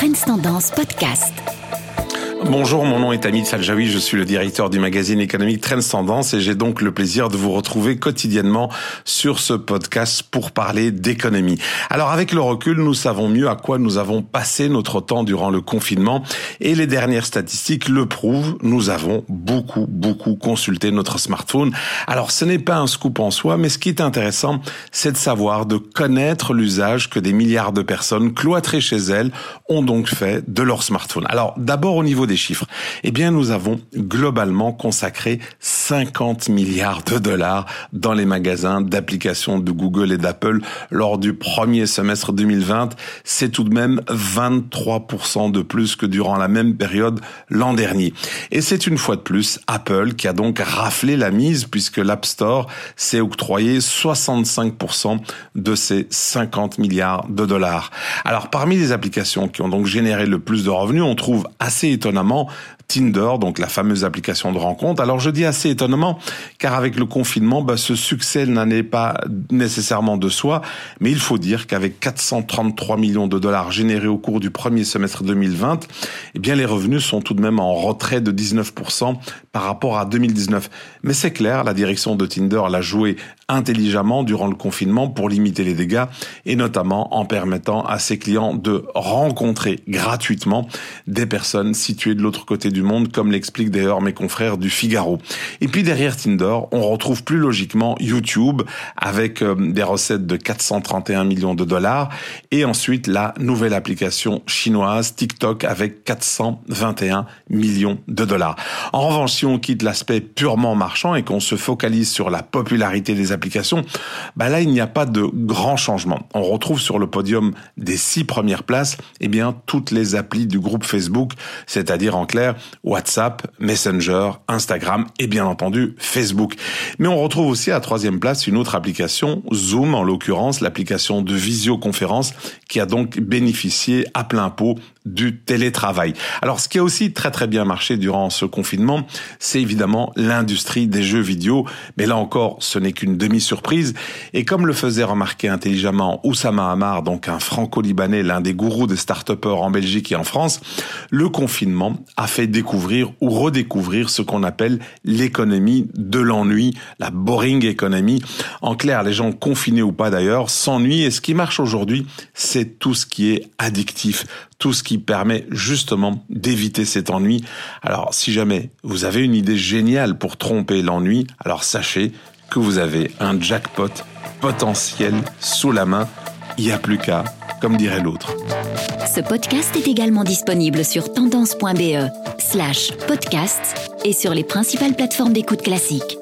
Trends Tendance Podcast. Bonjour, mon nom est Amit Saljawi, je suis le directeur du magazine économique Trends Tendance et j'ai donc le plaisir de vous retrouver quotidiennement sur ce podcast pour parler d'économie. Alors avec le recul, nous savons mieux à quoi nous avons passé notre temps durant le confinement et les dernières statistiques le prouvent, nous avons beaucoup, beaucoup consulté notre smartphone. Alors ce n'est pas un scoop en soi, mais ce qui est intéressant, c'est de savoir, de connaître l'usage que des milliards de personnes cloîtrées chez elles ont donc fait de leur smartphone. Alors d'abord au niveau chiffres, eh bien nous avons globalement consacré 50 milliards de dollars dans les magasins d'applications de Google et d'Apple lors du premier semestre 2020. C'est tout de même 23% de plus que durant la même période l'an dernier. Et c'est une fois de plus Apple qui a donc raflé la mise puisque l'App Store s'est octroyé 65% de ces 50 milliards de dollars. Alors parmi les applications qui ont donc généré le plus de revenus, on trouve assez étonnant Tinder, donc la fameuse application de rencontre. Alors je dis assez étonnement, car avec le confinement, bah, ce succès n'en est pas nécessairement de soi, mais il faut dire qu'avec 433 millions de dollars générés au cours du premier semestre 2020, eh bien les revenus sont tout de même en retrait de 19% par rapport à 2019. Mais c'est clair, la direction de Tinder l'a joué intelligemment durant le confinement pour limiter les dégâts et notamment en permettant à ses clients de rencontrer gratuitement des personnes situées de l'autre côté du monde, comme l'expliquent d'ailleurs mes confrères du Figaro. Et puis derrière Tinder, on retrouve plus logiquement YouTube avec euh, des recettes de 431 millions de dollars et ensuite la nouvelle application chinoise TikTok avec 421 millions de dollars. En revanche, si on quitte l'aspect purement marchand et qu'on se focalise sur la popularité des applications, bah là il n'y a pas de grand changement. On retrouve sur le podium des six premières places, eh bien toutes les applis du groupe Facebook, c'est-à-dire en clair WhatsApp, Messenger, Instagram et bien entendu Facebook. Mais on retrouve aussi à troisième place une autre application, Zoom en l'occurrence, l'application de visioconférence qui a donc bénéficié à plein pot du télétravail. Alors ce qui a aussi très très bien marché durant ce confinement, c'est évidemment l'industrie des jeux vidéo, mais là encore ce n'est qu'une demi-surprise, et comme le faisait remarquer intelligemment Oussama Hamar, donc un franco-libanais, l'un des gourous des start en Belgique et en France, le confinement a fait découvrir ou redécouvrir ce qu'on appelle l'économie de l'ennui, la boring economy. En clair, les gens confinés ou pas d'ailleurs s'ennuient, et ce qui marche aujourd'hui, c'est tout ce qui est addictif, tout ce qui permet justement d'éviter cet ennui. Alors si jamais vous avez une idée géniale pour tromper l'ennui, alors sachez que vous avez un jackpot potentiel sous la main. Il n'y a plus qu'à, comme dirait l'autre. Ce podcast est également disponible sur tendance.be slash podcast et sur les principales plateformes d'écoute classiques.